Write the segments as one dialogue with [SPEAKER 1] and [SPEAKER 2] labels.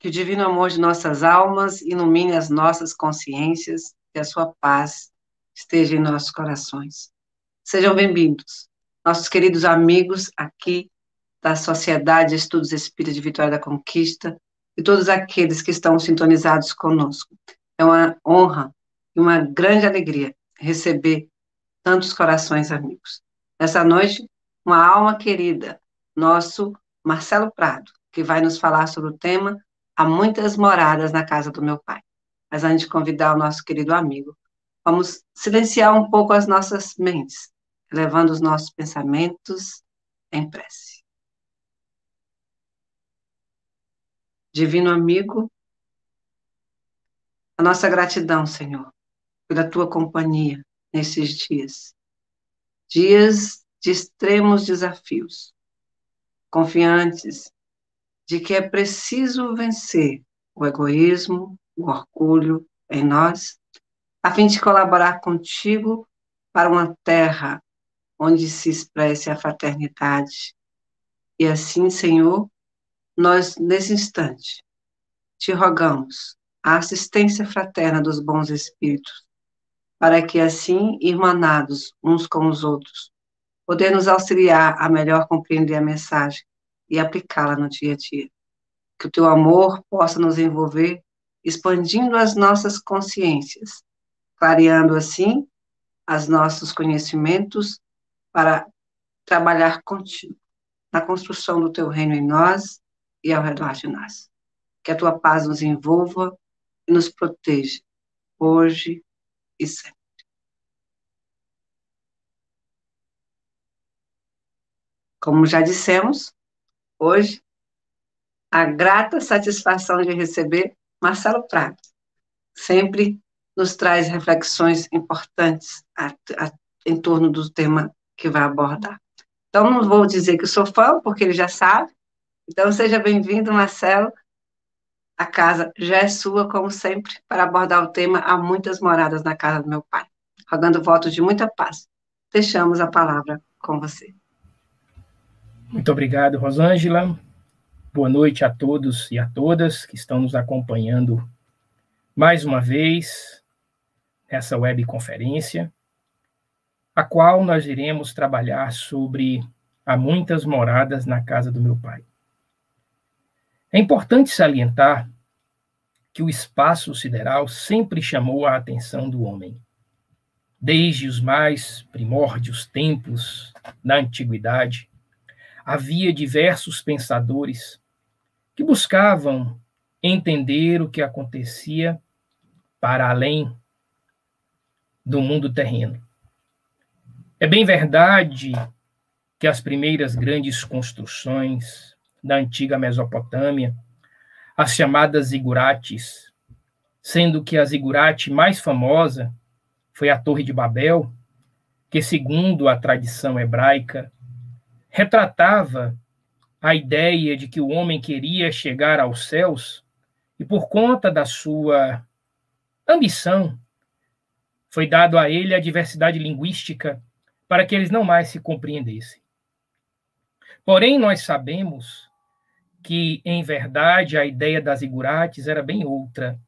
[SPEAKER 1] Que o divino amor de nossas almas ilumine as nossas consciências e a sua paz esteja em nossos corações. Sejam bem-vindos, nossos queridos amigos aqui da Sociedade de Estudos Espíritas de Vitória da Conquista e todos aqueles que estão sintonizados conosco. É uma honra e uma grande alegria receber tantos corações amigos. Nessa noite, uma alma querida, nosso Marcelo Prado, que vai nos falar sobre o tema Há muitas moradas na casa do meu pai. Mas antes de convidar o nosso querido amigo, vamos silenciar um pouco as nossas mentes, levando os nossos pensamentos em prece. Divino amigo, a nossa gratidão, Senhor, pela tua companhia nesses dias. Dias de extremos desafios, confiantes de que é preciso vencer o egoísmo, o orgulho em nós, a fim de colaborar contigo para uma terra onde se expresse a fraternidade. E assim, Senhor, nós, nesse instante, te rogamos a assistência fraterna dos bons espíritos, para que assim, irmanados uns com os outros, poder nos auxiliar a melhor compreender a mensagem e aplicá-la no dia a dia. Que o teu amor possa nos envolver, expandindo as nossas consciências, clareando assim os nossos conhecimentos para trabalhar contigo na construção do teu reino em nós e ao redor de nós. Que a tua paz nos envolva e nos proteja, hoje e sempre. Como já dissemos, hoje, a grata satisfação de receber Marcelo Prado. Sempre nos traz reflexões importantes a, a, em torno do tema que vai abordar. Então, não vou dizer que sou fã, porque ele já sabe. Então, seja bem-vindo, Marcelo. A casa já é sua, como sempre, para abordar o tema Há muitas moradas na casa do meu pai. Rogando votos de muita paz. Deixamos a palavra com você.
[SPEAKER 2] Muito obrigado, Rosângela. Boa noite a todos e a todas que estão nos acompanhando mais uma vez nessa webconferência, a qual nós iremos trabalhar sobre há muitas moradas na casa do meu pai. É importante salientar que o espaço sideral sempre chamou a atenção do homem. Desde os mais primórdios tempos da antiguidade, havia diversos pensadores que buscavam entender o que acontecia para além do mundo terreno. É bem verdade que as primeiras grandes construções da antiga Mesopotâmia, as chamadas zigurates, sendo que a zigurate mais famosa foi a Torre de Babel, que, segundo a tradição hebraica, retratava a ideia de que o homem queria chegar aos céus e, por conta da sua ambição, foi dado a ele a diversidade linguística para que eles não mais se compreendessem. Porém, nós sabemos que, em verdade, a ideia das igurates era bem outra.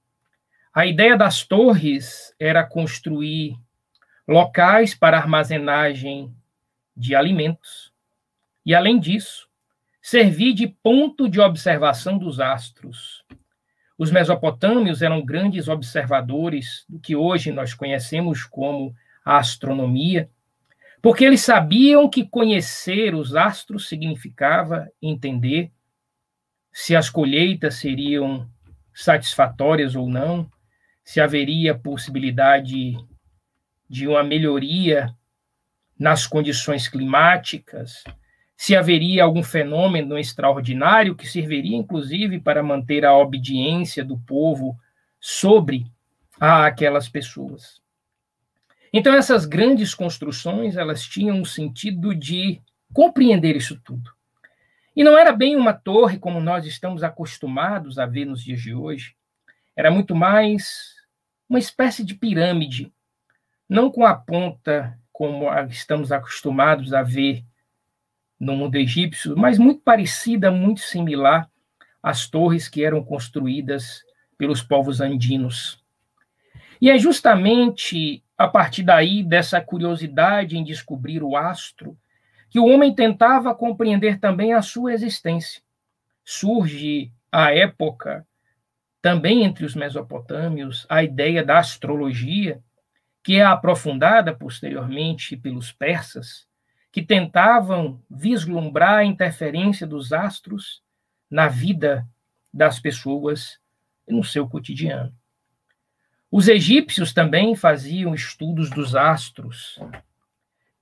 [SPEAKER 2] A ideia das torres era construir locais para armazenagem de alimentos, e, além disso, servir de ponto de observação dos astros. Os mesopotâmios eram grandes observadores do que hoje nós conhecemos como a astronomia, porque eles sabiam que conhecer os astros significava entender se as colheitas seriam satisfatórias ou não, se haveria possibilidade de uma melhoria nas condições climáticas, se haveria algum fenômeno extraordinário que serviria, inclusive, para manter a obediência do povo sobre aquelas pessoas. Então, essas grandes construções, elas tinham o sentido de compreender isso tudo. E não era bem uma torre como nós estamos acostumados a ver nos dias de hoje. Era muito mais uma espécie de pirâmide, não com a ponta como estamos acostumados a ver no mundo egípcio, mas muito parecida, muito similar, as torres que eram construídas pelos povos andinos. E é justamente a partir daí, dessa curiosidade em descobrir o astro, que o homem tentava compreender também a sua existência. Surge à época, também entre os mesopotâmios, a ideia da astrologia, que é aprofundada posteriormente pelos persas, que tentavam vislumbrar a interferência dos astros na vida das pessoas no seu cotidiano. Os egípcios também faziam estudos dos astros,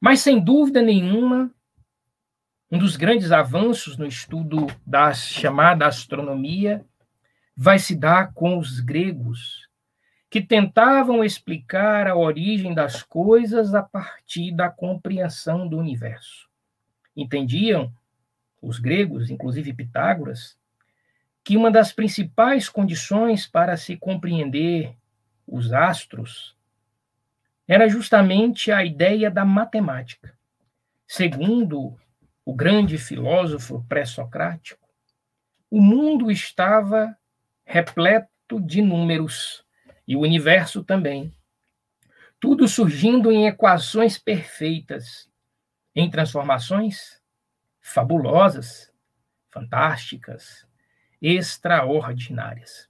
[SPEAKER 2] mas sem dúvida nenhuma, um dos grandes avanços no estudo da chamada astronomia vai se dar com os gregos, que tentavam explicar a origem das coisas a partir da compreensão do universo. Entendiam os gregos, inclusive Pitágoras, que uma das principais condições para se compreender os astros, era justamente a ideia da matemática. Segundo o grande filósofo pré-socrático, o mundo estava repleto de números e o universo também. Tudo surgindo em equações perfeitas, em transformações fabulosas, fantásticas, extraordinárias.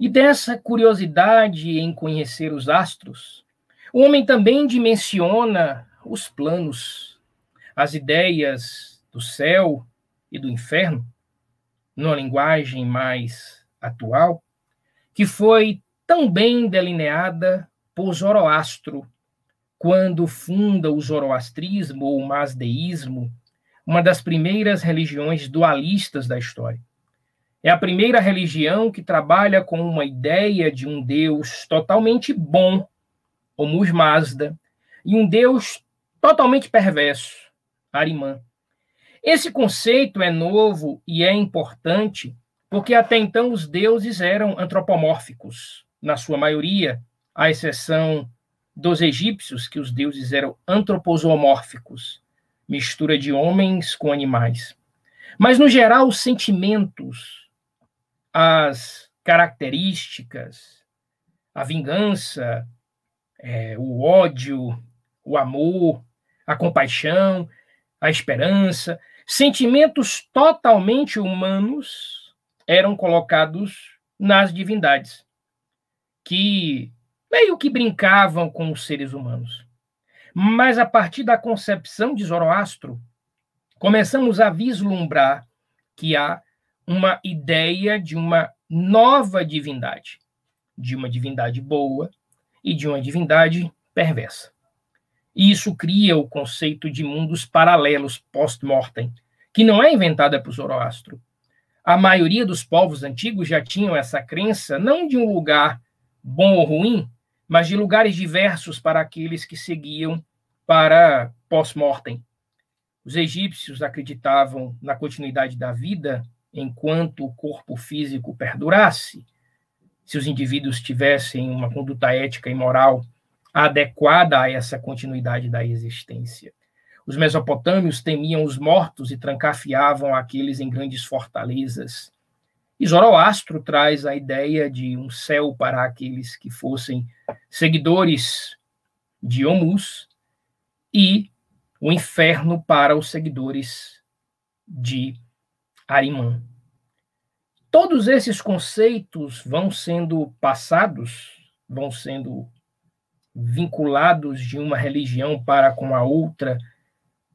[SPEAKER 2] E dessa curiosidade em conhecer os astros, o homem também dimensiona os planos, as ideias do céu e do inferno, numa linguagem mais atual, que foi tão bem delineada por Zoroastro, quando funda o zoroastrismo ou o masdeísmo, uma das primeiras religiões dualistas da história. É a primeira religião que trabalha com uma ideia de um Deus totalmente bom, o Musmazda, e um Deus totalmente perverso, Arimã. Esse conceito é novo e é importante porque até então os deuses eram antropomórficos, na sua maioria, à exceção dos egípcios, que os deuses eram antroposomórficos, mistura de homens com animais. Mas, no geral, os sentimentos, as características, a vingança, é, o ódio, o amor, a compaixão, a esperança, sentimentos totalmente humanos eram colocados nas divindades, que meio que brincavam com os seres humanos. Mas a partir da concepção de Zoroastro, começamos a vislumbrar que há uma ideia de uma nova divindade, de uma divindade boa e de uma divindade perversa. E isso cria o conceito de mundos paralelos post-mortem, que não é inventada por Zoroastro. A maioria dos povos antigos já tinham essa crença, não de um lugar bom ou ruim, mas de lugares diversos para aqueles que seguiam para pós-mortem. Os egípcios acreditavam na continuidade da vida enquanto o corpo físico perdurasse, se os indivíduos tivessem uma conduta ética e moral adequada a essa continuidade da existência. Os mesopotâmios temiam os mortos e trancafiavam aqueles em grandes fortalezas. E Zoroastro traz a ideia de um céu para aqueles que fossem seguidores de Omus e o inferno para os seguidores de Arimã. Todos esses conceitos vão sendo passados, vão sendo vinculados de uma religião para com a outra,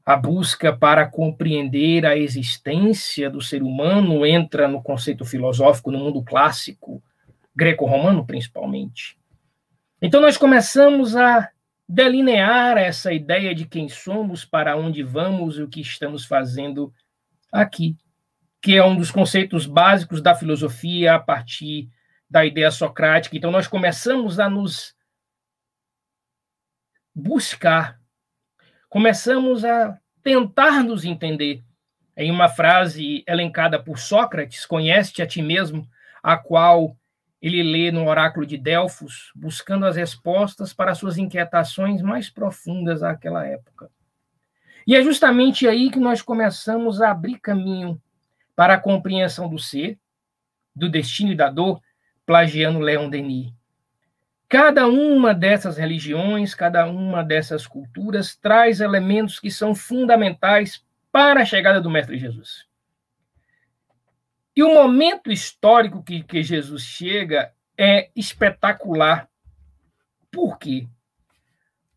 [SPEAKER 2] a busca para compreender a existência do ser humano entra no conceito filosófico no mundo clássico, greco-romano principalmente. Então nós começamos a delinear essa ideia de quem somos, para onde vamos e o que estamos fazendo aqui que é um dos conceitos básicos da filosofia a partir da ideia socrática. Então, nós começamos a nos buscar, começamos a tentar nos entender. Em uma frase elencada por Sócrates, conhece-te a ti mesmo, a qual ele lê no oráculo de Delfos, buscando as respostas para suas inquietações mais profundas àquela época. E é justamente aí que nós começamos a abrir caminho para a compreensão do ser, do destino e da dor, plagiando Leon Denis. Cada uma dessas religiões, cada uma dessas culturas traz elementos que são fundamentais para a chegada do Mestre Jesus. E o momento histórico que, que Jesus chega é espetacular. Por quê?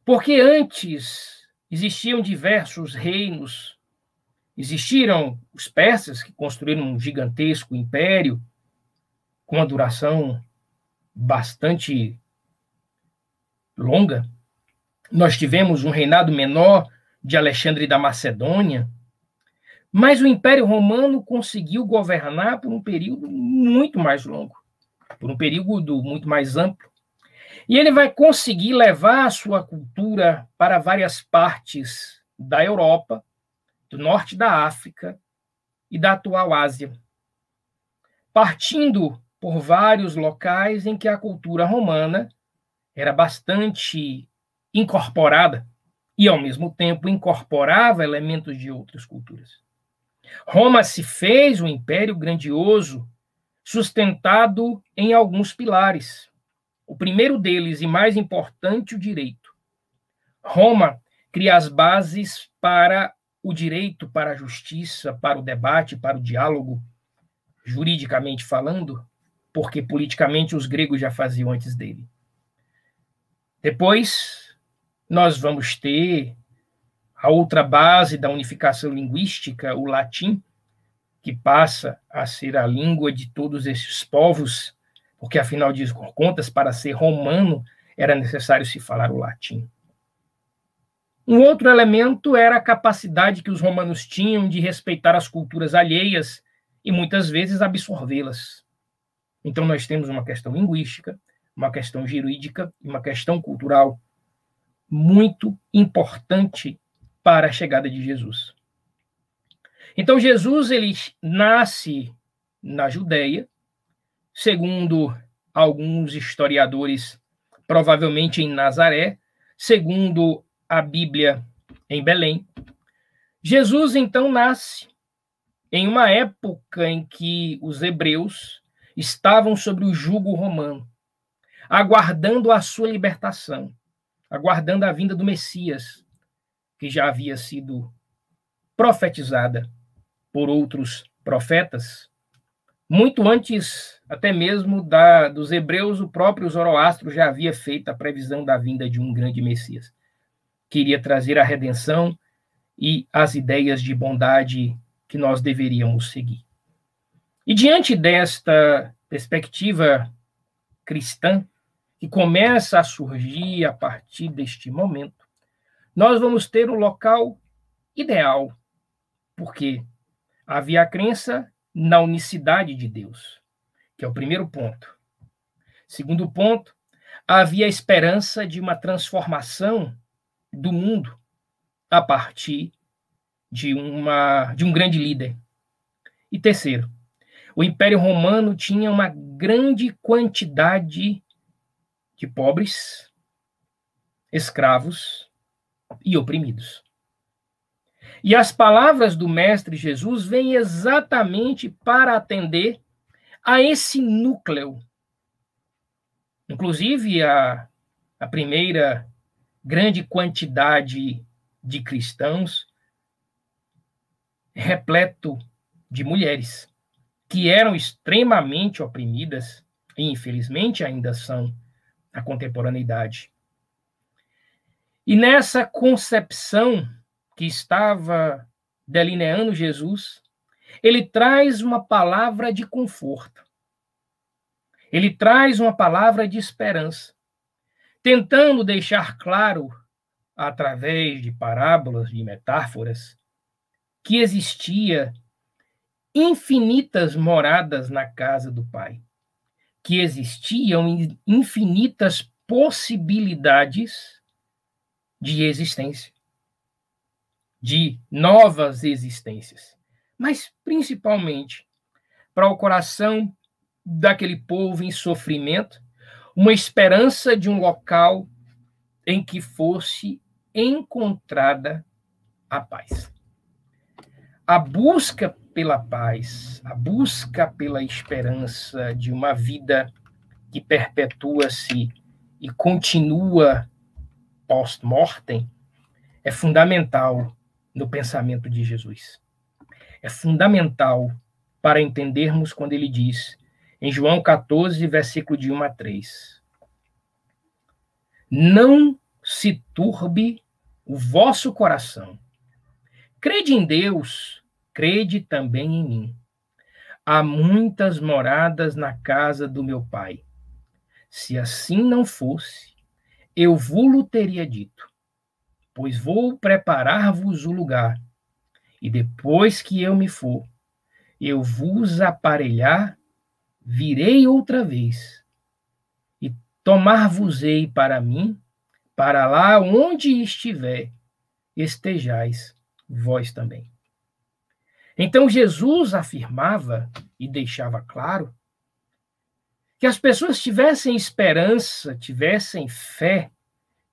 [SPEAKER 2] Porque antes existiam diversos reinos, existiram os persas, que construíram um gigantesco império, com uma duração bastante longa. Nós tivemos um reinado menor de Alexandre da Macedônia, mas o Império Romano conseguiu governar por um período muito mais longo, por um período muito mais amplo. E ele vai conseguir levar a sua cultura para várias partes da Europa, do norte da África e da atual Ásia, partindo por vários locais em que a cultura romana era bastante incorporada e, ao mesmo tempo, incorporava elementos de outras culturas. Roma se fez um império grandioso, sustentado em alguns pilares. O primeiro deles, e mais importante, o direito. Roma cria as bases para o direito, para a justiça, para o debate, para o diálogo, juridicamente falando, porque politicamente os gregos já faziam antes dele. Depois, nós vamos ter a outra base da unificação linguística, o latim, que passa a ser a língua de todos esses povos, porque afinal de contas, para ser romano, era necessário se falar o latim. Um outro elemento era a capacidade que os romanos tinham de respeitar as culturas alheias e muitas vezes absorvê-las. Então nós temos uma questão linguística, uma questão jurídica e uma questão cultural muito importante para a chegada de Jesus. Então Jesus ele nasce na Judéia, segundo alguns historiadores, provavelmente em Nazaré, segundo a Bíblia em Belém. Jesus então nasce em uma época em que os hebreus estavam sobre o jugo romano, aguardando a sua libertação, aguardando a vinda do Messias, que já havia sido profetizada por outros profetas, muito antes até mesmo da, dos hebreus, o próprio Zoroastro já havia feito a previsão da vinda de um grande Messias, que iria trazer a redenção e as ideias de bondade que nós deveríamos seguir. E diante desta perspectiva cristã, que começa a surgir a partir deste momento, nós vamos ter o local ideal, porque havia a crença na unicidade de Deus, que é o primeiro ponto. Segundo ponto, havia a esperança de uma transformação do mundo a partir de, uma, de um grande líder. E terceiro, o Império Romano tinha uma grande quantidade de pobres, escravos e oprimidos. E as palavras do Mestre Jesus vêm exatamente para atender a esse núcleo. Inclusive, a, a primeira grande quantidade de cristãos repleto de mulheres que eram extremamente oprimidas e infelizmente ainda são na contemporaneidade. E nessa concepção que estava delineando Jesus, ele traz uma palavra de conforto. Ele traz uma palavra de esperança, tentando deixar claro, através de parábolas, de metáforas, que existia infinitas moradas na casa do Pai, que existiam infinitas possibilidades de existência, de novas existências, mas principalmente para o coração daquele povo em sofrimento, uma esperança de um local em que fosse encontrada a paz. A busca pela paz, a busca pela esperança de uma vida que perpetua-se e continua post-mortem é fundamental no pensamento de Jesus. É fundamental para entendermos quando ele diz, em João 14, versículo de 1 a 3, Não se turbe o vosso coração. Crede em Deus, crede também em mim. Há muitas moradas na casa do meu pai. Se assim não fosse, eu vou-lo teria dito, pois vou preparar-vos o lugar. E depois que eu me for, eu vos aparelhar, virei outra vez, e tomar-vos-ei para mim, para lá onde estiver, estejais vós também. Então Jesus afirmava e deixava claro que as pessoas tivessem esperança, tivessem fé,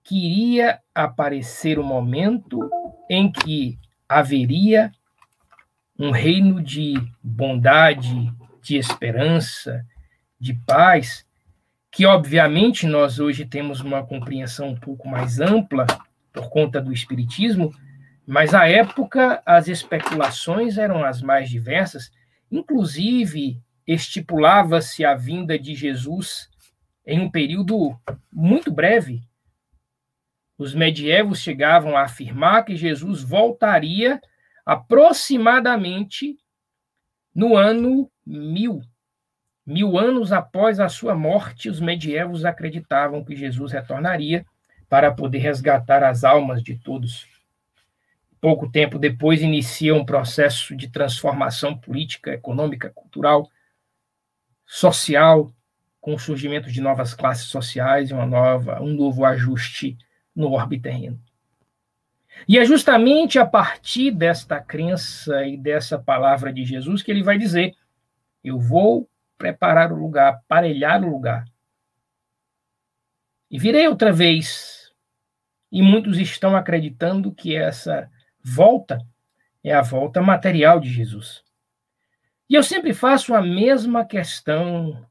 [SPEAKER 2] que iria aparecer o um momento em que haveria um reino de bondade, de esperança, de paz, que obviamente nós hoje temos uma compreensão um pouco mais ampla por conta do espiritismo, mas à época as especulações eram as mais diversas, inclusive estipulava-se a vinda de Jesus em um período muito breve. Os medievos chegavam a afirmar que Jesus voltaria aproximadamente no ano mil. Mil anos após a sua morte, os medievos acreditavam que Jesus retornaria para poder resgatar as almas de todos. Pouco tempo depois, inicia um processo de transformação política, econômica, cultural social, com o surgimento de novas classes sociais e uma nova, um novo ajuste no orbe terreno. E é justamente a partir desta crença e dessa palavra de Jesus que ele vai dizer: Eu vou preparar o lugar, aparelhar o lugar. E virei outra vez. E muitos estão acreditando que essa volta é a volta material de Jesus. E eu sempre faço a mesma questão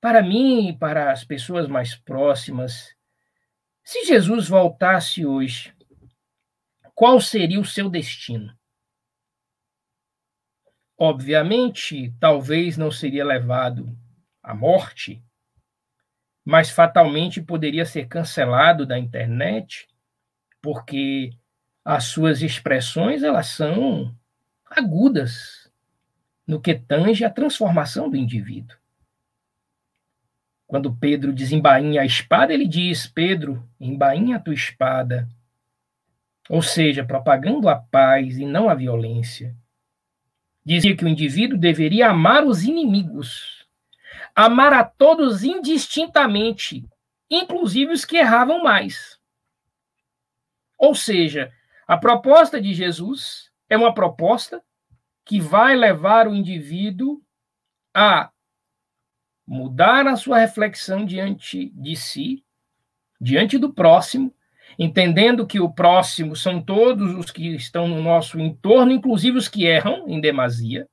[SPEAKER 2] para mim e para as pessoas mais próximas. Se Jesus voltasse hoje, qual seria o seu destino? Obviamente, talvez não seria levado à morte, mas fatalmente poderia ser cancelado da internet, porque as suas expressões elas são agudas no que tange a transformação do indivíduo. Quando Pedro desembainha a espada, ele diz: Pedro, embainha a tua espada. Ou seja, propagando a paz e não a violência. Dizia que o indivíduo deveria amar os inimigos, amar a todos indistintamente, inclusive os que erravam mais. Ou seja, a proposta de Jesus é uma proposta que vai levar o indivíduo a mudar a sua reflexão diante de si, diante do próximo, entendendo que o próximo são todos os que estão no nosso entorno, inclusive os que erram em demasia,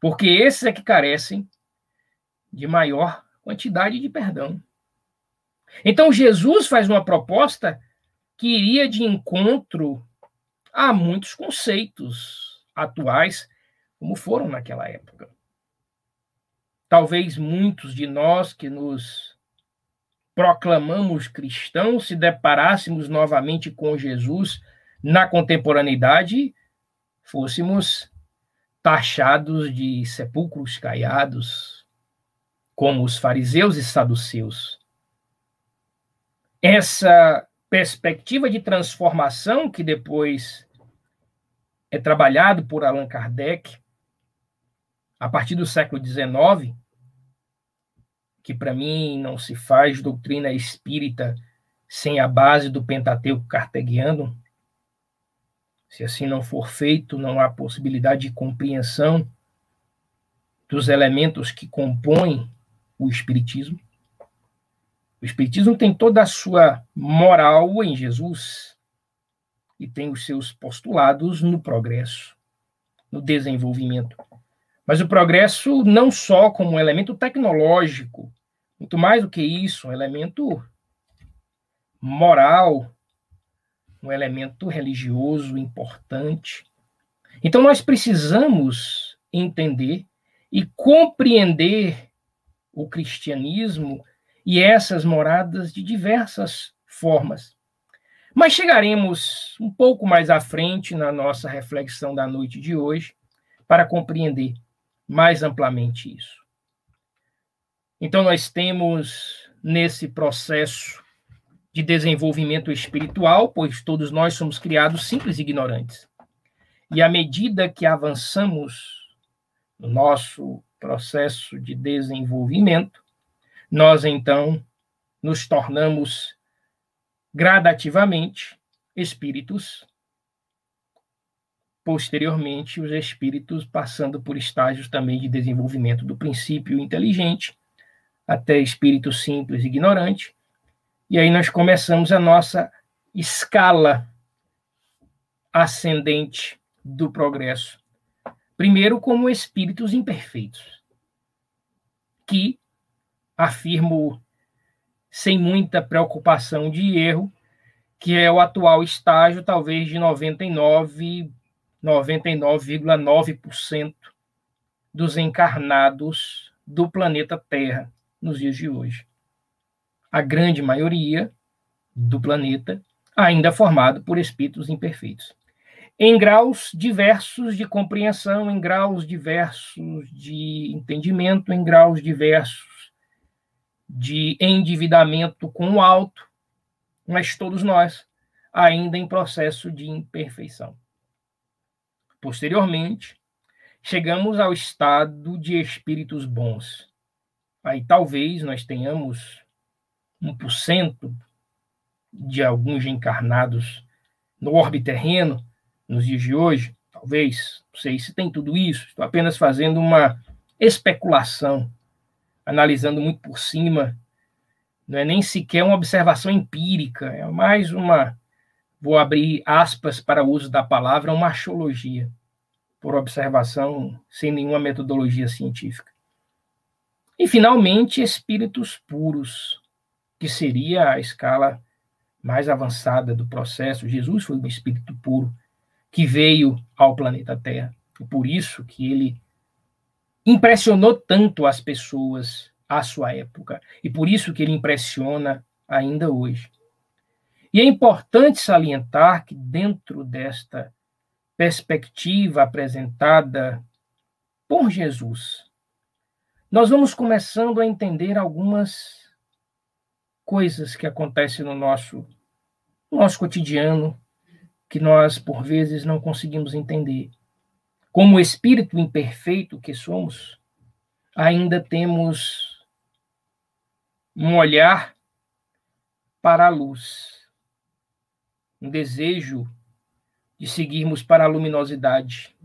[SPEAKER 2] porque esses é que carecem de maior quantidade de perdão. Então Jesus faz uma proposta que iria de encontro a muitos conceitos atuais como foram naquela época. Talvez muitos de nós que nos proclamamos cristãos, se deparássemos novamente com Jesus na contemporaneidade, fôssemos taxados de sepulcros caiados, como os fariseus e saduceus. Essa perspectiva de transformação que depois é trabalhado por Allan Kardec a partir do século XIX, que para mim não se faz doutrina espírita sem a base do Pentateuco cartegiano. Se assim não for feito, não há possibilidade de compreensão dos elementos que compõem o Espiritismo. O Espiritismo tem toda a sua moral em Jesus, e tem os seus postulados no progresso. no desenvolvimento. Mas o progresso não só como um elemento tecnológico, muito mais do que isso, um elemento moral, um elemento religioso importante. Então nós precisamos entender e compreender o cristianismo e essas moradas de diversas formas. Mas chegaremos um pouco mais à frente na nossa reflexão da noite de hoje para compreender mais amplamente isso. Então, nós temos nesse processo de desenvolvimento espiritual, pois todos nós somos criados simples e ignorantes. E à medida que avançamos no nosso processo de desenvolvimento, nós então nos tornamos gradativamente espíritos, posteriormente os espíritos passando por estágios também de desenvolvimento do princípio inteligente, até espírito simples e ignorante, e aí nós começamos a nossa escala ascendente do progresso. Primeiro, como espíritos imperfeitos, que afirmo sem muita preocupação de erro, que é o atual estágio, talvez de 99, 99,9% dos encarnados do planeta Terra nos dias de hoje. A grande maioria do planeta ainda formado por espíritos imperfeitos. Em graus diversos de compreensão, em graus diversos de entendimento, em graus diversos de endividamento com o alto, mas todos nós ainda em processo de imperfeição. Posteriormente, chegamos ao estado de espíritos bons. Aí talvez nós tenhamos 1% de alguns encarnados no orbe terreno nos dias de hoje, talvez, não sei se tem tudo isso, estou apenas fazendo uma especulação analisando muito por cima, não é nem sequer uma observação empírica, é mais uma, vou abrir aspas para o uso da palavra, uma axiologia, por observação sem nenhuma metodologia científica. E, finalmente, espíritos puros, que seria a escala mais avançada do processo. Jesus foi um espírito puro que veio ao planeta Terra. E por isso que ele impressionou tanto as pessoas à sua época e por isso que ele impressiona ainda hoje. E é importante salientar que dentro desta perspectiva apresentada por Jesus, nós vamos começando a entender algumas coisas que acontecem no nosso no nosso cotidiano que nós por vezes não conseguimos entender como espírito imperfeito que somos, ainda temos um olhar para a luz, um desejo de seguirmos para a luminosidade.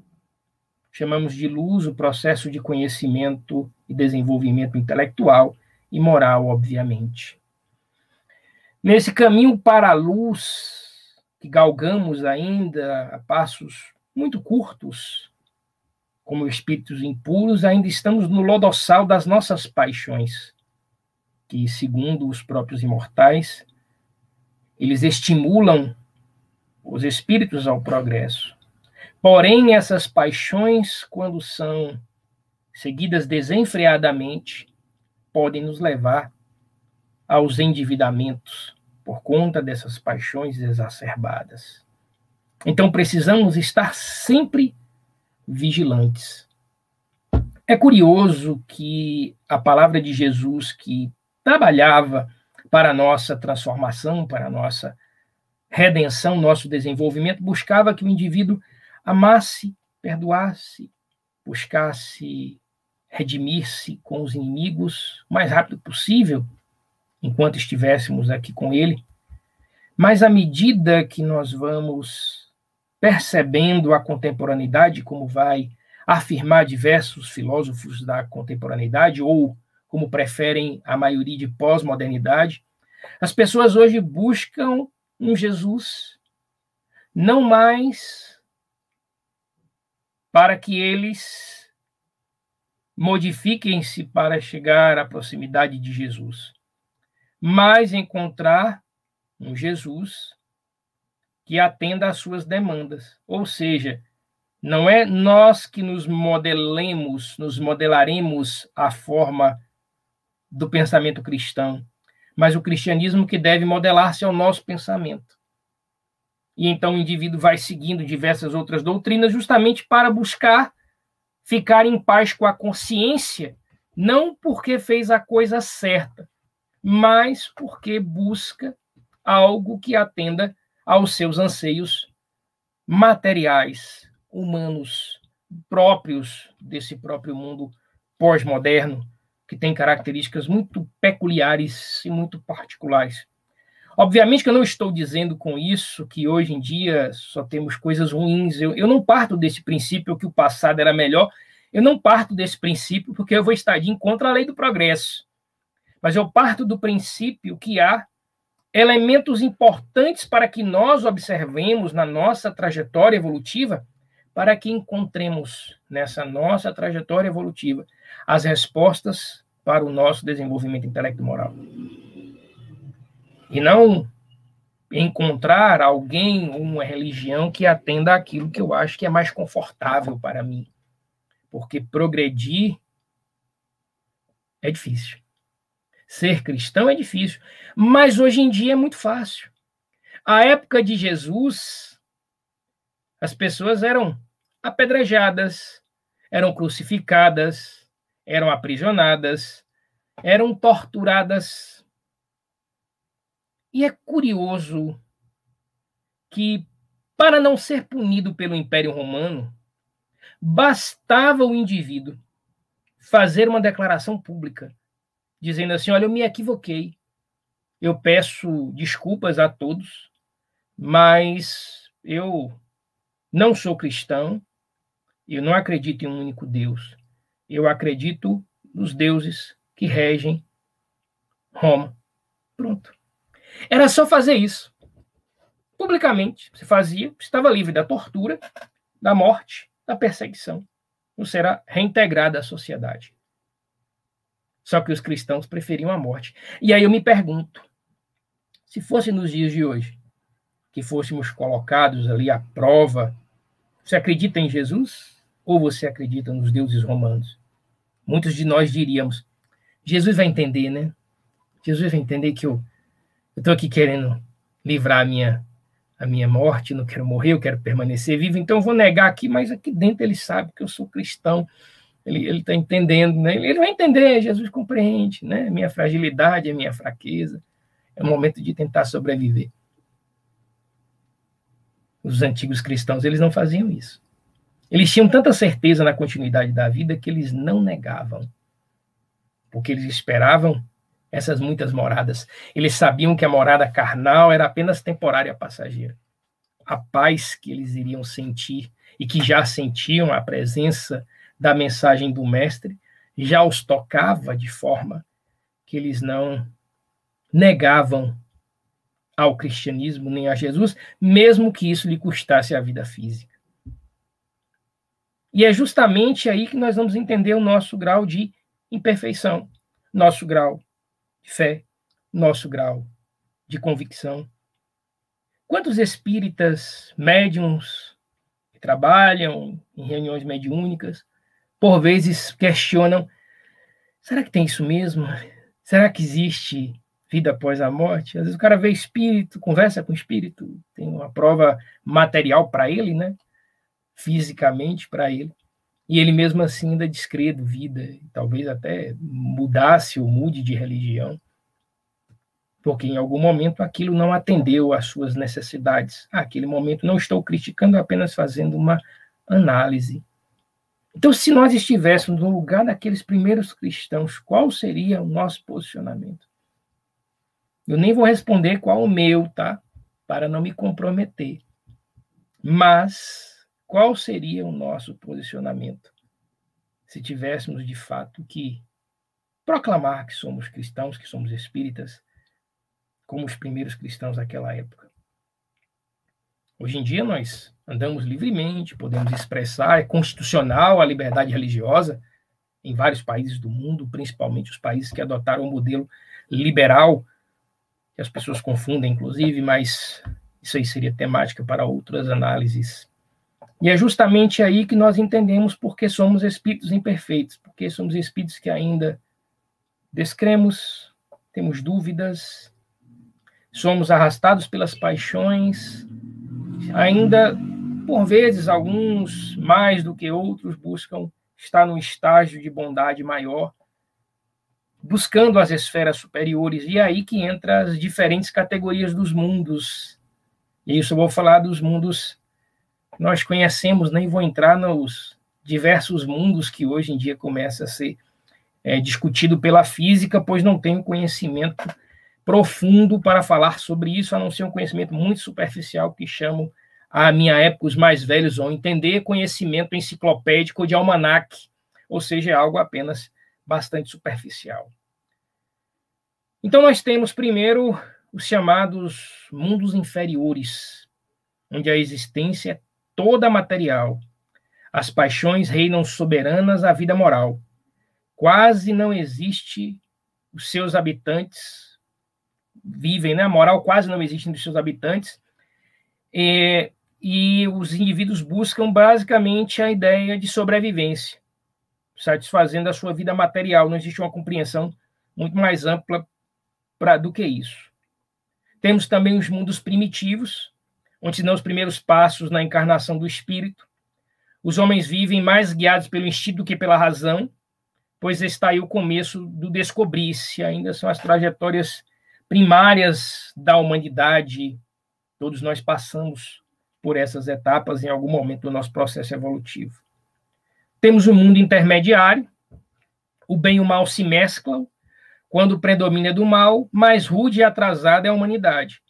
[SPEAKER 2] Chamamos de luz o processo de conhecimento e desenvolvimento intelectual e moral, obviamente. Nesse caminho para a luz, que galgamos ainda a passos muito curtos, como espíritos impuros, ainda estamos no lodossal das nossas paixões, que, segundo os próprios imortais, eles estimulam os espíritos ao progresso. Porém, essas paixões, quando são seguidas desenfreadamente, podem nos levar aos endividamentos por conta dessas paixões exacerbadas. Então, precisamos estar sempre vigilantes. É curioso que a palavra de Jesus, que trabalhava para a nossa transformação, para a nossa redenção, nosso desenvolvimento, buscava que o indivíduo amasse, perdoasse, buscasse redimir-se com os inimigos o mais rápido possível, enquanto estivéssemos aqui com ele. Mas à medida que nós vamos percebendo a contemporaneidade, como vai afirmar diversos filósofos da contemporaneidade, ou como preferem a maioria de pós-modernidade, as pessoas hoje buscam um Jesus não mais para que eles modifiquem-se para chegar à proximidade de Jesus, mas encontrar um Jesus que atenda às suas demandas. Ou seja, não é nós que nos modelemos, nos modelaremos a forma do pensamento cristão, mas o cristianismo que deve modelar-se ao nosso pensamento. E então o indivíduo vai seguindo diversas outras doutrinas justamente para buscar ficar em paz com a consciência, não porque fez a coisa certa, mas porque busca algo que atenda aos seus anseios materiais, humanos, próprios desse próprio mundo pós-moderno, que tem características muito peculiares e muito particulares. Obviamente que eu não estou dizendo com isso que hoje em dia só temos coisas ruins. Eu, eu não parto desse princípio que o passado era melhor. Eu não parto desse princípio porque eu vou estar de encontro à lei do progresso. Mas eu parto do princípio que há elementos importantes para que nós observemos na nossa trajetória evolutiva, para que encontremos nessa nossa trajetória evolutiva as respostas para o nosso desenvolvimento intelecto-moral e não encontrar alguém ou uma religião que atenda aquilo que eu acho que é mais confortável para mim. Porque progredir é difícil. Ser cristão é difícil, mas hoje em dia é muito fácil. A época de Jesus, as pessoas eram apedrejadas, eram crucificadas, eram aprisionadas, eram torturadas e é curioso que, para não ser punido pelo Império Romano, bastava o indivíduo fazer uma declaração pública, dizendo assim: Olha, eu me equivoquei, eu peço desculpas a todos, mas eu não sou cristão, eu não acredito em um único Deus, eu acredito nos deuses que regem Roma. Pronto. Era só fazer isso. Publicamente, você fazia, estava livre da tortura, da morte, da perseguição. Você era reintegrado à sociedade. Só que os cristãos preferiam a morte. E aí eu me pergunto, se fosse nos dias de hoje, que fôssemos colocados ali à prova, você acredita em Jesus ou você acredita nos deuses romanos? Muitos de nós diríamos, Jesus vai entender, né? Jesus vai entender que eu estou aqui querendo livrar a minha, a minha morte, não quero morrer, eu quero permanecer vivo, então eu vou negar aqui, mas aqui dentro ele sabe que eu sou cristão, ele está entendendo, né? ele vai entender, Jesus compreende, né? minha fragilidade, a minha fraqueza, é o momento de tentar sobreviver. Os antigos cristãos, eles não faziam isso. Eles tinham tanta certeza na continuidade da vida que eles não negavam, porque eles esperavam essas muitas moradas. Eles sabiam que a morada carnal era apenas temporária passageira. A paz que eles iriam sentir e que já sentiam a presença da mensagem do Mestre já os tocava de forma que eles não negavam ao cristianismo nem a Jesus, mesmo que isso lhe custasse a vida física. E é justamente aí que nós vamos entender o nosso grau de imperfeição, nosso grau de fé, nosso grau de convicção. Quantos espíritas médiums que trabalham em reuniões mediúnicas, por vezes questionam: será que tem isso mesmo? Será que existe vida após a morte? Às vezes o cara vê espírito, conversa com espírito, tem uma prova material para ele, né? Fisicamente para ele. E ele mesmo assim ainda descrê vida, talvez até mudasse ou mude de religião, porque em algum momento aquilo não atendeu às suas necessidades. Aquele momento não estou criticando, apenas fazendo uma análise. Então, se nós estivéssemos no lugar daqueles primeiros cristãos, qual seria o nosso posicionamento? Eu nem vou responder qual o meu, tá? Para não me comprometer. Mas qual seria o nosso posicionamento se tivéssemos de fato que proclamar que somos cristãos, que somos espíritas, como os primeiros cristãos daquela época? Hoje em dia nós andamos livremente, podemos expressar, é constitucional a liberdade religiosa em vários países do mundo, principalmente os países que adotaram o modelo liberal, que as pessoas confundem, inclusive, mas isso aí seria temática para outras análises. E é justamente aí que nós entendemos porque somos espíritos imperfeitos, porque somos espíritos que ainda descremos, temos dúvidas, somos arrastados pelas paixões, ainda, por vezes, alguns mais do que outros buscam estar no estágio de bondade maior, buscando as esferas superiores, e é aí que entra as diferentes categorias dos mundos. E isso eu vou falar dos mundos que nós conhecemos, nem vou entrar nos diversos mundos que hoje em dia começa a ser é, discutido pela física, pois não tenho conhecimento profundo para falar sobre isso, a não ser um conhecimento muito superficial que chamo a minha época os mais velhos vão entender conhecimento enciclopédico de almanac, ou seja, é algo apenas bastante superficial. Então nós temos primeiro os chamados mundos inferiores, onde a existência é toda material. As paixões reinam soberanas à vida moral. Quase não existe os seus habitantes vivem, né? A moral quase não existe dos seus habitantes. E, e os indivíduos buscam basicamente a ideia de sobrevivência, satisfazendo a sua vida material. Não existe uma compreensão muito mais ampla pra, do que isso. Temos também os mundos primitivos, onde se dão os primeiros passos na encarnação do espírito. Os homens vivem mais guiados pelo instinto do que pela razão, pois está aí o começo do descobrir-se. Ainda são as trajetórias primárias da humanidade. Todos nós passamos por essas etapas em algum momento do nosso processo evolutivo. Temos o mundo intermediário, o bem e o mal se mesclam, quando predomina do mal, mais rude e atrasada é a humanidade.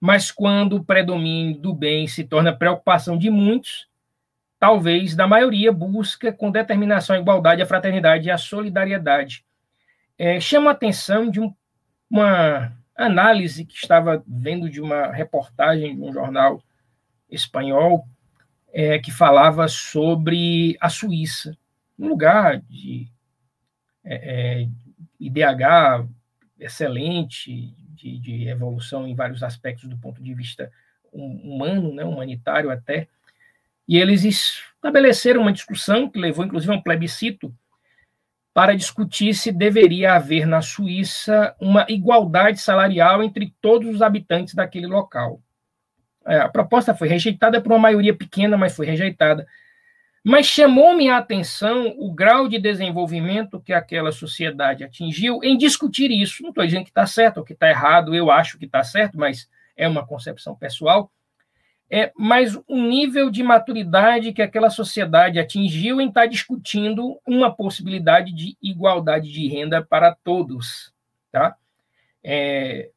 [SPEAKER 2] Mas quando o predomínio do bem se torna preocupação de muitos, talvez da maioria busca com determinação a igualdade, a fraternidade e a solidariedade. É, chama a atenção de um, uma análise que estava vendo de uma reportagem de um jornal espanhol é, que falava sobre a Suíça, um lugar de é, é IDH excelente, de, de, evolução em vários aspectos do ponto de vista humano, né, humanitário até, e eles estabeleceram uma discussão que levou inclusive a um plebiscito para discutir se deveria haver na Suíça uma igualdade salarial entre todos os habitantes daquele local. É, a proposta foi rejeitada por uma maioria pequena, mas foi rejeitada. Mas chamou-me a atenção o grau de desenvolvimento que aquela sociedade atingiu em discutir isso. Não estou dizendo que está certo ou que está errado, eu acho que está certo, mas é uma concepção pessoal. É, mas o nível de maturidade que aquela sociedade atingiu em estar tá discutindo uma possibilidade de igualdade de renda para todos. Tá? É,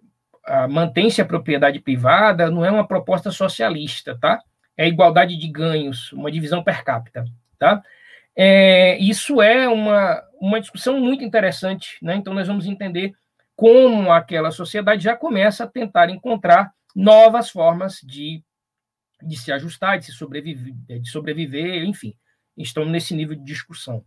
[SPEAKER 2] mantém-se a propriedade privada não é uma proposta socialista, tá? É igualdade de ganhos, uma divisão per capita, tá? É, isso é uma, uma discussão muito interessante, né? Então nós vamos entender como aquela sociedade já começa a tentar encontrar novas formas de, de se ajustar, de se sobreviver, de sobreviver, enfim, estão nesse nível de discussão.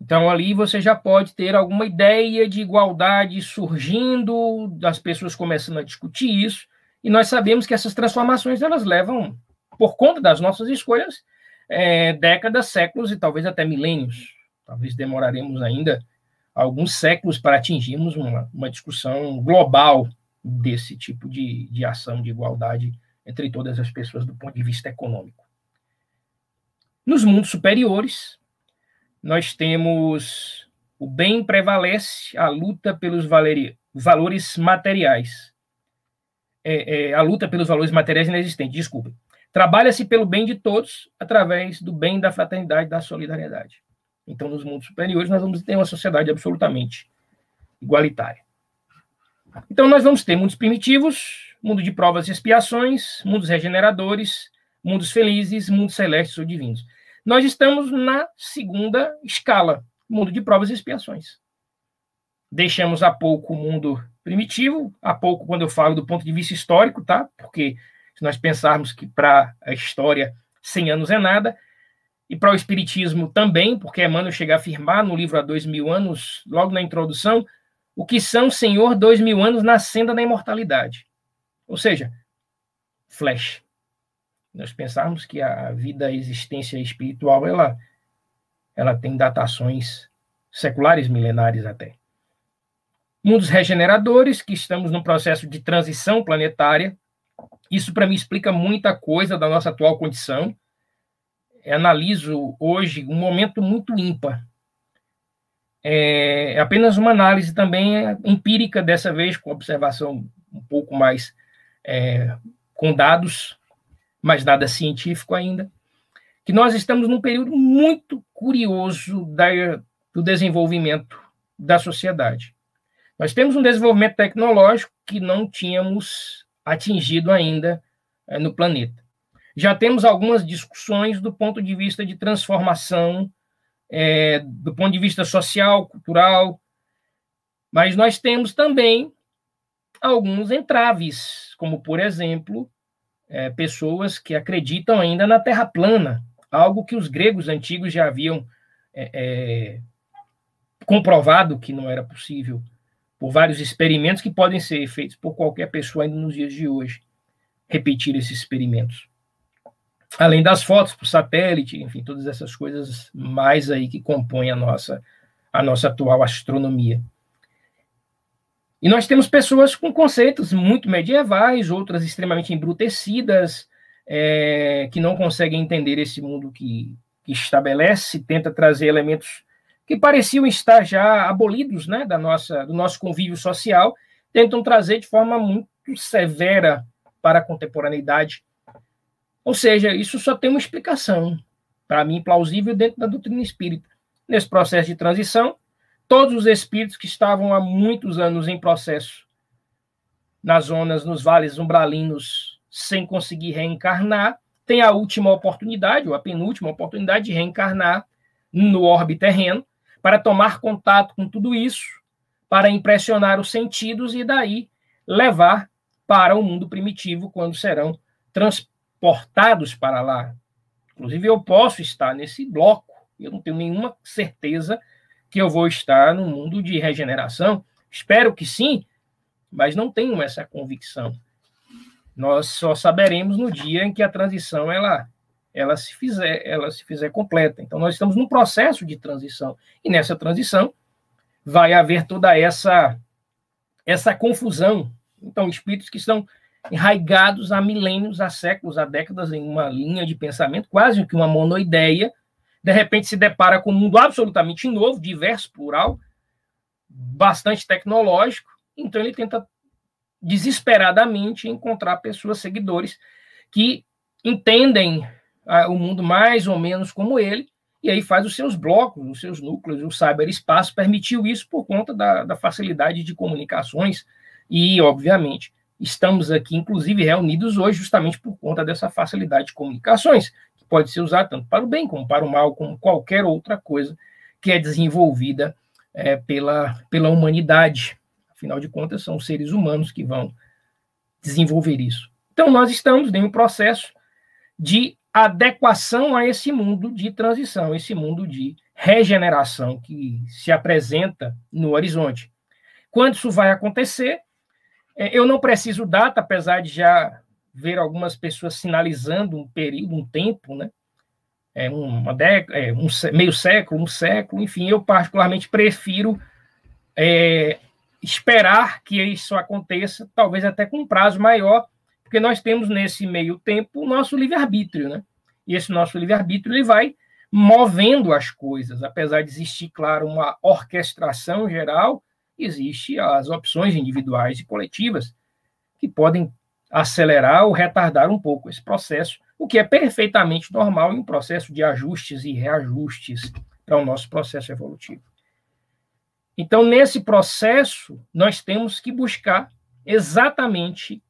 [SPEAKER 2] Então, ali você já pode ter alguma ideia de igualdade surgindo, das pessoas começando a discutir isso, e nós sabemos que essas transformações elas levam, por conta das nossas escolhas, é, décadas, séculos e talvez até milênios. Talvez demoraremos ainda alguns séculos para atingirmos uma, uma discussão global desse tipo de, de ação de igualdade entre todas as pessoas do ponto de vista econômico. Nos mundos superiores, nós temos o bem prevalece, a luta pelos valores materiais. É, é, a luta pelos valores materiais inexistentes, desculpe. Trabalha-se pelo bem de todos através do bem da fraternidade, da solidariedade. Então, nos mundos superiores, nós vamos ter uma sociedade absolutamente igualitária. Então, nós vamos ter mundos primitivos, mundo de provas e expiações, mundos regeneradores, mundos felizes, mundos celestes ou divinos. Nós estamos na segunda escala, mundo de provas e expiações. Deixamos há pouco o mundo primitivo. Há pouco, quando eu falo do ponto de vista histórico, tá? Porque se nós pensarmos que para a história 100 anos é nada, e para o Espiritismo também, porque Emmanuel chega a afirmar no livro há dois mil anos, logo na introdução, o que são, Senhor, dois mil anos na senda da imortalidade. Ou seja, flash. Nós pensarmos que a vida, a existência espiritual, ela, ela tem datações seculares, milenares até. Mundos regeneradores, que estamos num processo de transição planetária. Isso, para mim, explica muita coisa da nossa atual condição. Eu analiso hoje um momento muito ímpar. É apenas uma análise também empírica, dessa vez, com observação um pouco mais é, com dados, mas nada científico ainda, que nós estamos num período muito curioso da, do desenvolvimento da sociedade. Nós temos um desenvolvimento tecnológico que não tínhamos atingido ainda é, no planeta. Já temos algumas discussões do ponto de vista de transformação, é, do ponto de vista social, cultural, mas nós temos também alguns entraves, como, por exemplo, é, pessoas que acreditam ainda na Terra plana, algo que os gregos antigos já haviam é, é, comprovado que não era possível, por vários experimentos que podem ser feitos por qualquer pessoa ainda nos dias de hoje, repetir esses experimentos. Além das fotos por satélite, enfim, todas essas coisas mais aí que compõem a nossa, a nossa atual astronomia. E nós temos pessoas com conceitos muito medievais, outras extremamente embrutecidas, é, que não conseguem entender esse mundo que, que estabelece, tenta trazer elementos que pareciam estar já abolidos né, da nossa, do nosso convívio social, tentam trazer de forma muito severa para a contemporaneidade. Ou seja, isso só tem uma explicação, para mim, plausível dentro da doutrina espírita. Nesse processo de transição, todos os espíritos que estavam há muitos anos em processo nas zonas, nos vales umbralinos, sem conseguir reencarnar, têm a última oportunidade, ou a penúltima oportunidade de reencarnar no orbe terreno, para tomar contato com tudo isso, para impressionar os sentidos e daí levar para o mundo primitivo quando serão transportados para lá. Inclusive, eu posso estar nesse bloco, eu não tenho nenhuma certeza que eu vou estar no mundo de regeneração. Espero que sim, mas não tenho essa convicção. Nós só saberemos no dia em que a transição ela ela se fizer ela se fizer completa. Então nós estamos num processo de transição e nessa transição vai haver toda essa essa confusão. Então espíritos que estão enraigados há milênios, há séculos, há décadas em uma linha de pensamento, quase que uma monoideia, de repente se depara com um mundo absolutamente novo, diverso, plural, bastante tecnológico, então ele tenta desesperadamente encontrar pessoas, seguidores, que entendem ah, o mundo mais ou menos como ele, e aí faz os seus blocos, os seus núcleos, o cyberespaço permitiu isso por conta da, da facilidade de comunicações, e, obviamente, estamos aqui, inclusive, reunidos hoje justamente por conta dessa facilidade de comunicações pode ser usado tanto para o bem como para o mal, como qualquer outra coisa que é desenvolvida é, pela, pela humanidade. Afinal de contas, são os seres humanos que vão desenvolver isso. Então, nós estamos em um processo de adequação a esse mundo de transição, esse mundo de regeneração que se apresenta no horizonte. Quando isso vai acontecer, eu não preciso data, apesar de já ver algumas pessoas sinalizando um período, um tempo, né? É uma década, é um meio século, um século, enfim, eu particularmente prefiro é, esperar que isso aconteça, talvez até com um prazo maior, porque nós temos nesse meio tempo o nosso livre-arbítrio, né? E esse nosso livre-arbítrio ele vai movendo as coisas, apesar de existir, claro, uma orquestração geral, existe as opções individuais e coletivas que podem acelerar ou retardar um pouco esse processo, o que é perfeitamente normal em um processo de ajustes e reajustes para o nosso processo evolutivo. Então, nesse processo, nós temos que buscar exatamente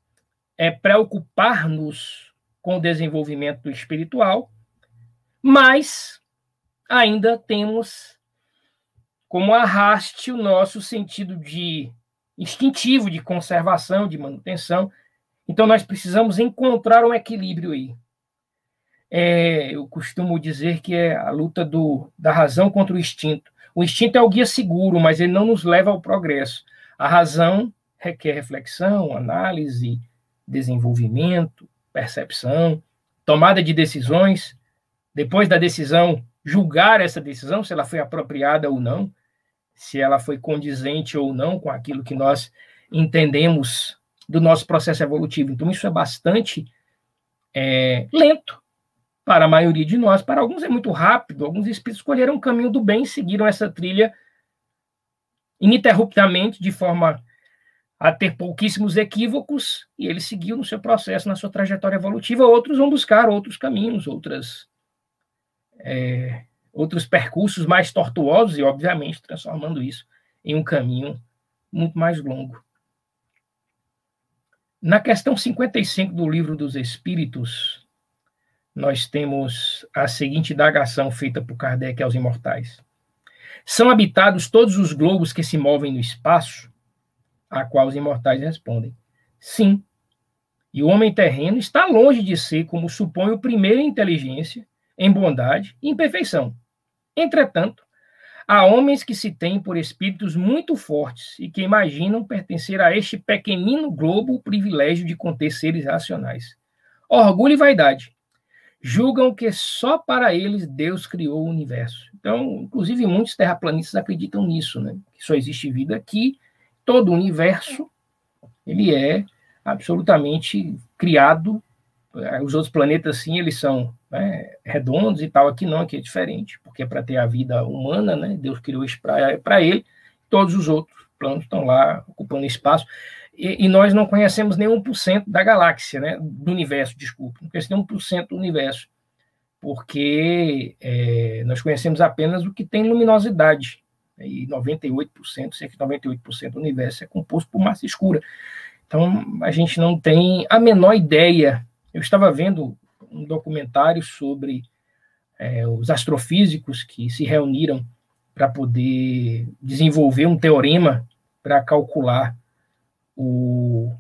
[SPEAKER 2] é, preocupar-nos com o desenvolvimento espiritual, mas ainda temos como arraste o nosso sentido de instintivo de conservação, de manutenção. Então, nós precisamos encontrar um equilíbrio aí. É, eu costumo dizer que é a luta do, da razão contra o instinto. O instinto é o guia seguro, mas ele não nos leva ao progresso. A razão requer reflexão, análise, desenvolvimento, percepção, tomada de decisões. Depois da decisão, julgar essa decisão, se ela foi apropriada ou não, se ela foi condizente ou não com aquilo que nós entendemos do nosso processo evolutivo. Então, isso é bastante é, lento para a maioria de nós. Para alguns é muito rápido. Alguns espíritos escolheram o caminho do bem seguiram essa trilha ininterruptamente, de forma a ter pouquíssimos equívocos, e ele seguiu no seu processo, na sua trajetória evolutiva. Outros vão buscar outros caminhos, outras é, outros percursos mais tortuosos e, obviamente, transformando isso em um caminho muito mais longo. Na questão 55 do Livro dos Espíritos, nós temos a seguinte indagação feita por Kardec aos imortais: São habitados todos os globos que se movem no espaço? A qual os imortais respondem: Sim. E o homem terreno está longe de ser, como supõe o primeiro em inteligência, em bondade e em perfeição. Entretanto, há homens que se têm por espíritos muito fortes e que imaginam pertencer a este pequenino globo o privilégio de conter seres racionais. Orgulho e vaidade. Julgam que só para eles Deus criou o universo. Então, inclusive, muitos terraplanistas acreditam nisso, né? Que só existe vida aqui, todo o universo ele é absolutamente criado. Os outros planetas, sim, eles são né, redondos e tal. Aqui não, aqui é diferente, porque é para ter a vida humana, né, Deus criou isso para ele, todos os outros planos estão lá ocupando espaço. E, e nós não conhecemos nenhum por cento da galáxia, né, do universo, desculpa, não conhecemos por cento do universo, porque é, nós conhecemos apenas o que tem luminosidade, né, e 98%, cerca de 98% do universo é composto por massa escura. Então, a gente não tem a menor ideia. Eu estava vendo um documentário sobre é, os astrofísicos que se reuniram para poder desenvolver um teorema para calcular o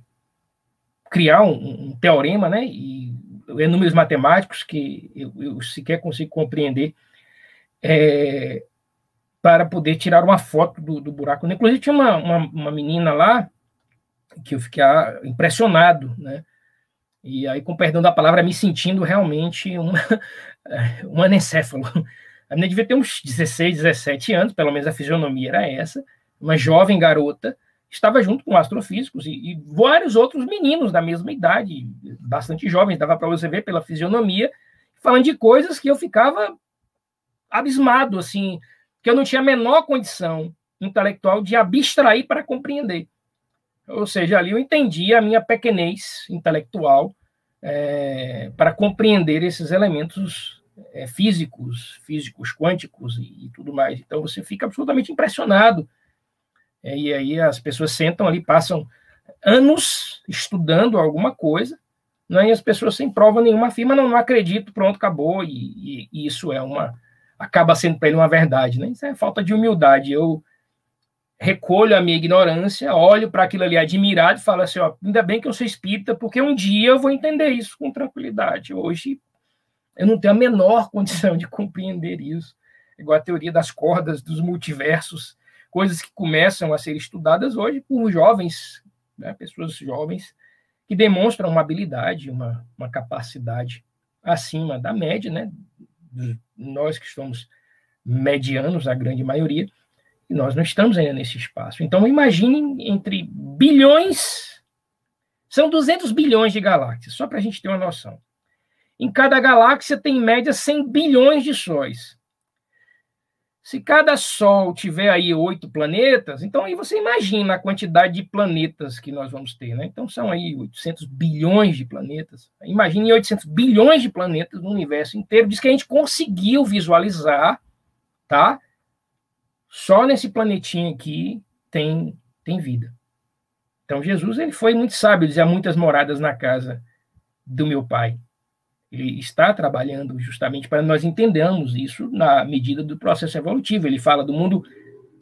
[SPEAKER 2] criar um, um, teorema, né? E é números matemáticos que eu, eu sequer consigo compreender é, para poder tirar uma foto do, do buraco. Inclusive tinha uma, uma, uma menina lá que eu fiquei impressionado, né? E aí, com perdão da palavra, me sentindo realmente uma, um anencéfalo. A menina devia ter uns 16, 17 anos, pelo menos a fisionomia era essa, uma jovem garota, estava junto com astrofísicos e, e vários outros meninos da mesma idade, bastante jovens, dava para você ver pela fisionomia, falando de coisas que eu ficava abismado, assim, que eu não tinha a menor condição intelectual de abstrair para compreender. Ou seja, ali eu entendi a minha pequenez intelectual é, para compreender esses elementos é, físicos, físicos quânticos e, e, tudo mais. Então você fica absolutamente impressionado. É, e aí as pessoas sentam ali, passam anos estudando alguma coisa, né, e as pessoas sem prova nenhuma afirmam, não, não acredito, pronto, acabou, e, e, e isso é uma, acaba sendo para ele uma verdade, né? Isso é falta de humildade. Eu recolho a minha ignorância, olho para aquilo ali admirado e falo assim, ó, ainda bem que eu sou espírita, porque um dia eu vou entender isso com tranquilidade. Hoje eu não tenho a menor condição de compreender isso. Igual a teoria das cordas, dos multiversos, coisas que começam a ser estudadas hoje por jovens, né, pessoas jovens, que demonstram uma habilidade, uma, uma capacidade acima da média, né? Nós que somos medianos, a grande maioria, e nós não estamos ainda nesse espaço. Então, imaginem entre bilhões, são 200 bilhões de galáxias, só para a gente ter uma noção. Em cada galáxia tem, em média, 100 bilhões de sóis. Se cada Sol tiver aí oito planetas, então aí você imagina a quantidade de planetas que nós vamos ter, né? Então são aí 800 bilhões de planetas. Imagine 800 bilhões de planetas no universo inteiro. Diz que a gente conseguiu visualizar, tá? Só nesse planetinho aqui tem, tem vida. Então Jesus ele foi muito sábio, dizia muitas moradas na casa do meu pai. Ele está trabalhando justamente para nós entendermos isso na medida do processo evolutivo. Ele fala do mundo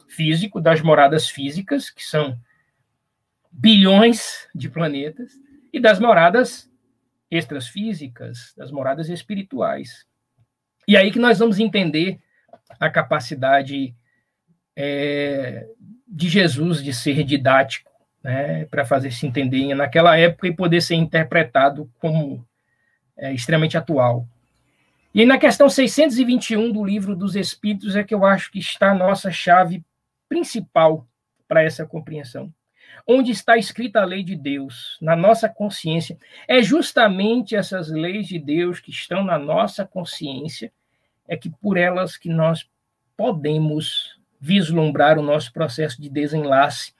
[SPEAKER 2] físico, das moradas físicas, que são bilhões de planetas e das moradas extrafísicas, das moradas espirituais. E aí que nós vamos entender a capacidade é, de Jesus de ser didático, né, para fazer se entender naquela época e poder ser interpretado como é, extremamente atual. E na questão 621 do livro dos Espíritos é que eu acho que está a nossa chave principal para essa compreensão. Onde está escrita a lei de Deus, na nossa consciência, é justamente essas leis de Deus que estão na nossa consciência, é que por elas que nós podemos vislumbrar o nosso processo de desenlace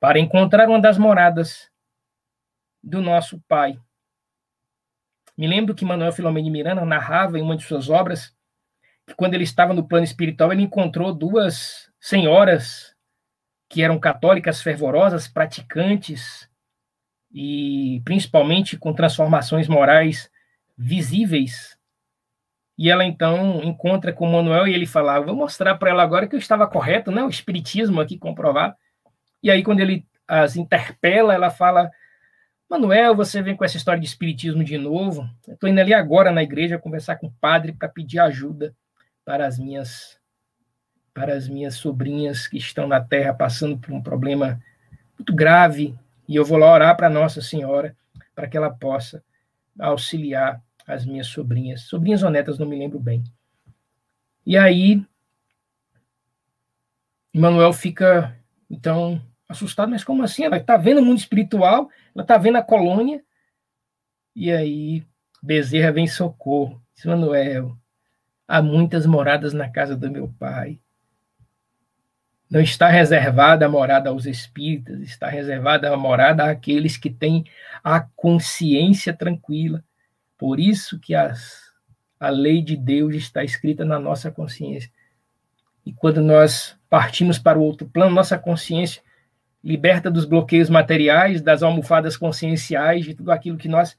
[SPEAKER 2] para encontrar uma das moradas do nosso Pai. Me lembro que Manuel Filomeno de Miranda narrava em uma de suas obras que quando ele estava no plano espiritual, ele encontrou duas senhoras que eram católicas fervorosas, praticantes e principalmente com transformações morais visíveis. E ela então encontra com Manuel e ele fala: "Vou mostrar para ela agora que eu estava correto, né? O espiritismo aqui comprovado". E aí quando ele as interpela, ela fala: Manuel, você vem com essa história de espiritismo de novo. Estou indo ali agora na igreja conversar com o padre para pedir ajuda para as minhas para as minhas sobrinhas que estão na terra passando por um problema muito grave, e eu vou lá orar para Nossa Senhora para que ela possa auxiliar as minhas sobrinhas. Sobrinhas ou netas, não me lembro bem. E aí, Manuel fica, então, assustado, mas como assim? Ela está vendo o mundo espiritual, ela está vendo a colônia, e aí Bezerra vem socorro. Diz, Manuel, há muitas moradas na casa do meu pai. Não está reservada a morada aos espíritas, está reservada a morada àqueles que têm a consciência tranquila. Por isso que as, a lei de Deus está escrita na nossa consciência. E quando nós partimos para o outro plano, nossa consciência liberta dos bloqueios materiais, das almofadas conscienciais, de tudo aquilo que nós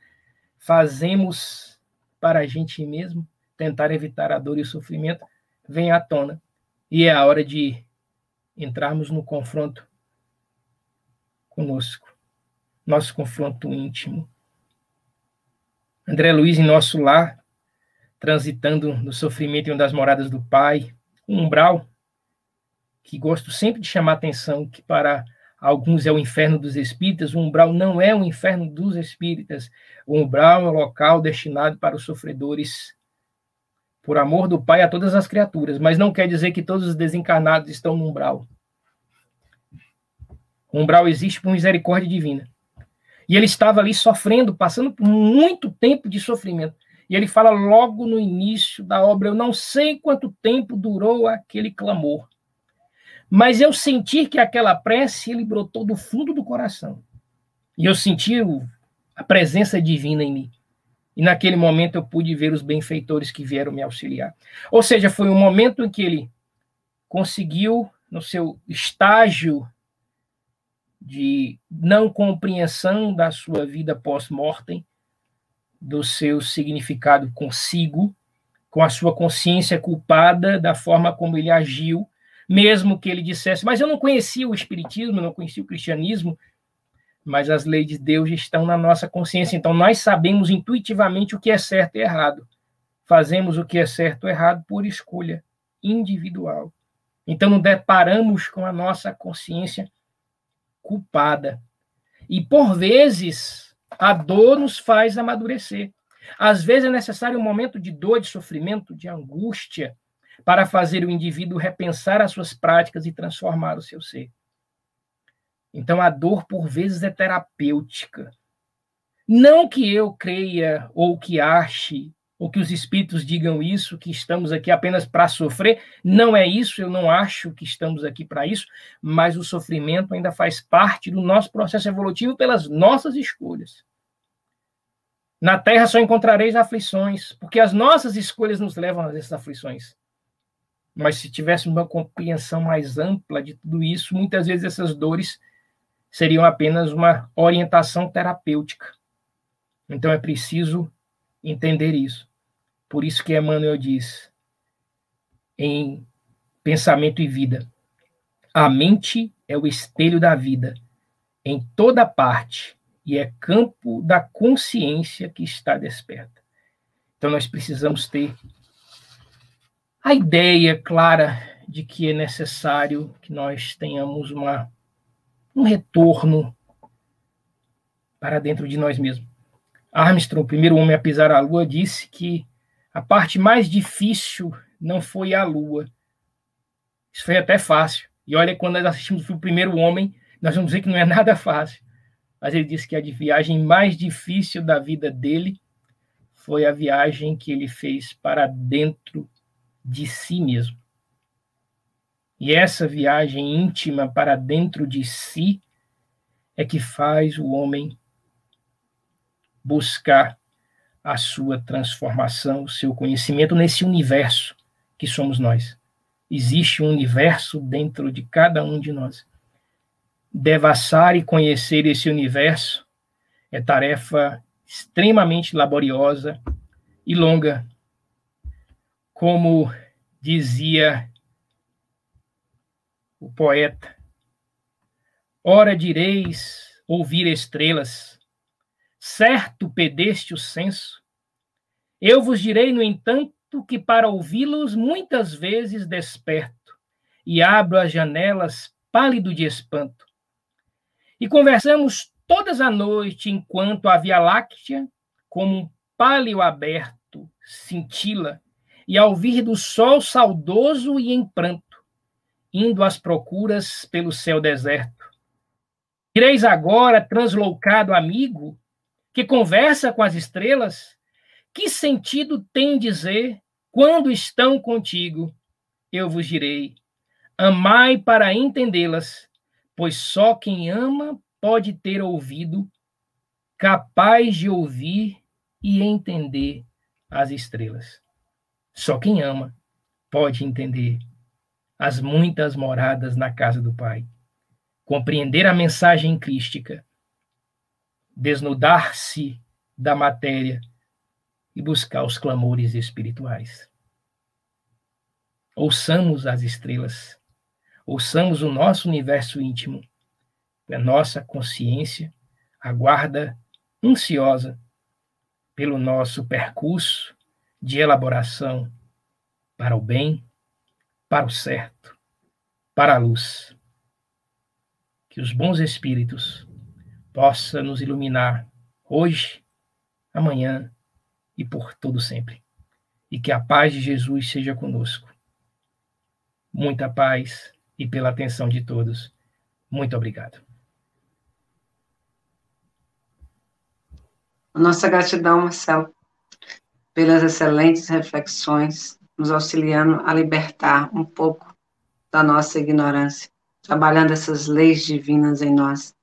[SPEAKER 2] fazemos para a gente mesmo, tentar evitar a dor e o sofrimento, vem à tona. E é a hora de entrarmos no confronto conosco, nosso confronto íntimo. André Luiz, em nosso lar, transitando no sofrimento em uma das moradas do Pai, um umbral, que gosto sempre de chamar atenção, que para alguns é o inferno dos espíritas, o umbral não é o inferno dos espíritas. O umbral é o local destinado para os sofredores por amor do Pai a todas as criaturas, mas não quer dizer que todos os desencarnados estão no umbral. O umbral existe por misericórdia divina. E ele estava ali sofrendo, passando por muito tempo de sofrimento. E ele fala logo no início da obra: Eu não sei quanto tempo durou aquele clamor, mas eu senti que aquela prece ele brotou do fundo do coração. E eu senti a presença divina em mim. E naquele momento eu pude ver os benfeitores que vieram me auxiliar. Ou seja, foi um momento em que ele conseguiu, no seu estágio de não compreensão da sua vida pós-mortem, do seu significado consigo, com a sua consciência culpada da forma como ele agiu, mesmo que ele dissesse, mas eu não conhecia o Espiritismo, não conhecia o cristianismo, mas as leis de Deus estão na nossa consciência. Então, nós sabemos intuitivamente o que é certo e errado. Fazemos o que é certo ou errado por escolha individual. Então, nos deparamos com a nossa consciência culpada. E, por vezes, a dor nos faz amadurecer. Às vezes é necessário um momento de dor, de sofrimento, de angústia, para fazer o indivíduo repensar as suas práticas e transformar o seu ser. Então, a dor, por vezes, é terapêutica. Não que eu creia ou que ache ou que os espíritos digam isso, que estamos aqui apenas para sofrer. Não é isso, eu não acho que estamos aqui para isso, mas o sofrimento ainda faz parte do nosso processo evolutivo pelas nossas escolhas. Na terra só encontrareis aflições, porque as nossas escolhas nos levam a essas aflições. Mas se tivéssemos uma compreensão mais ampla de tudo isso, muitas vezes essas dores seriam apenas uma orientação terapêutica. Então é preciso entender isso. Por isso que Emmanuel diz em Pensamento e Vida: a mente é o espelho da vida. em toda parte e é campo da consciência que está desperta. Então nós precisamos ter a ideia clara de que é necessário que nós tenhamos uma, um retorno para dentro de nós mesmos. Armstrong, o primeiro homem a pisar a Lua, disse que a parte mais difícil não foi a Lua. Isso foi até fácil. E olha, quando nós assistimos o primeiro homem, nós vamos ver que não é nada fácil. Mas ele disse que a viagem mais difícil da vida dele foi a viagem que ele fez para dentro de si mesmo. E essa viagem íntima para dentro de si é que faz o homem buscar a sua transformação, o seu conhecimento nesse universo que somos nós. Existe um universo dentro de cada um de nós. Devassar e conhecer esse universo é tarefa extremamente laboriosa e longa. Como dizia o poeta, ora direis ouvir estrelas, certo pedeste o senso. Eu vos direi, no entanto, que para ouvi-los muitas vezes desperto e abro as janelas pálido de espanto. E conversamos todas a noite enquanto a Via Láctea, como um pálio aberto, cintila, e ao vir do sol saudoso e em pranto, indo às procuras pelo céu deserto. Direis agora, translocado amigo, que conversa com as estrelas, que sentido tem dizer quando estão contigo? Eu vos direi: amai para entendê-las, pois só quem ama pode ter ouvido capaz de ouvir e entender as estrelas. Só quem ama pode entender as muitas moradas na casa do Pai, compreender a mensagem crística desnudar-se da matéria e buscar os clamores espirituais. Ouçamos as estrelas, ouçamos o nosso universo íntimo, a nossa consciência aguarda ansiosa pelo nosso percurso de elaboração para o bem, para o certo, para a luz. Que os bons espíritos possa nos iluminar hoje, amanhã e por todo sempre. E que a paz de Jesus seja conosco. Muita paz e pela atenção de todos. Muito obrigado.
[SPEAKER 1] Nossa gratidão, Marcelo, pelas excelentes reflexões, nos auxiliando a libertar um pouco da nossa ignorância, trabalhando essas leis divinas em nós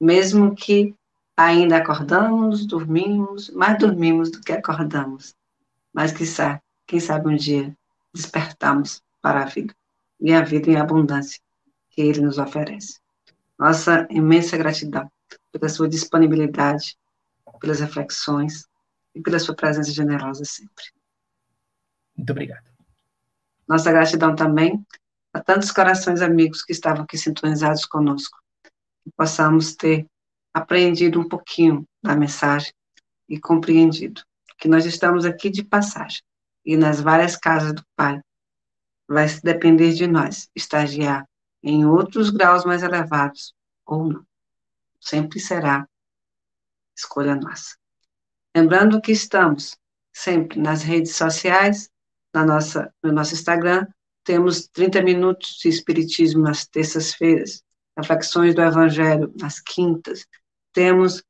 [SPEAKER 1] mesmo que ainda acordamos, dormimos, mais dormimos do que acordamos. Mas quem sabe um dia despertamos para a vida e a vida em abundância que ele nos oferece. Nossa imensa gratidão pela sua disponibilidade, pelas reflexões e pela sua presença generosa sempre.
[SPEAKER 2] Muito obrigado.
[SPEAKER 1] Nossa gratidão também a tantos corações amigos que estavam aqui sintonizados conosco possamos ter aprendido um pouquinho da mensagem e compreendido que nós estamos aqui de passagem e nas várias casas do Pai vai depender de nós estagiar em outros graus mais elevados ou não. Sempre será escolha nossa. Lembrando que estamos sempre nas redes sociais, na nossa, no nosso Instagram, temos 30 minutos de Espiritismo nas terças-feiras, reflexões do Evangelho nas quintas, temos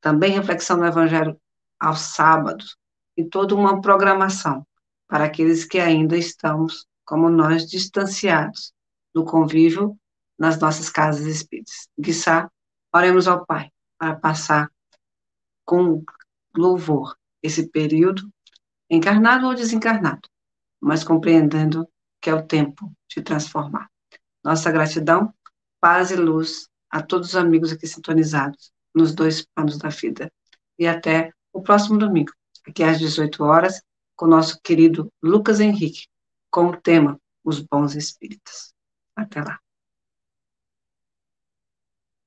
[SPEAKER 1] também reflexão do Evangelho aos sábados, e toda uma programação para aqueles que ainda estamos, como nós, distanciados do convívio nas nossas casas espíritas. Guissá, oremos ao Pai para passar com louvor esse período, encarnado ou desencarnado, mas compreendendo que é o tempo de transformar. Nossa gratidão paz e luz a todos os amigos aqui sintonizados nos dois planos da vida. E até o próximo domingo, aqui às 18 horas, com o nosso querido Lucas Henrique, com o tema Os Bons Espíritos. Até lá.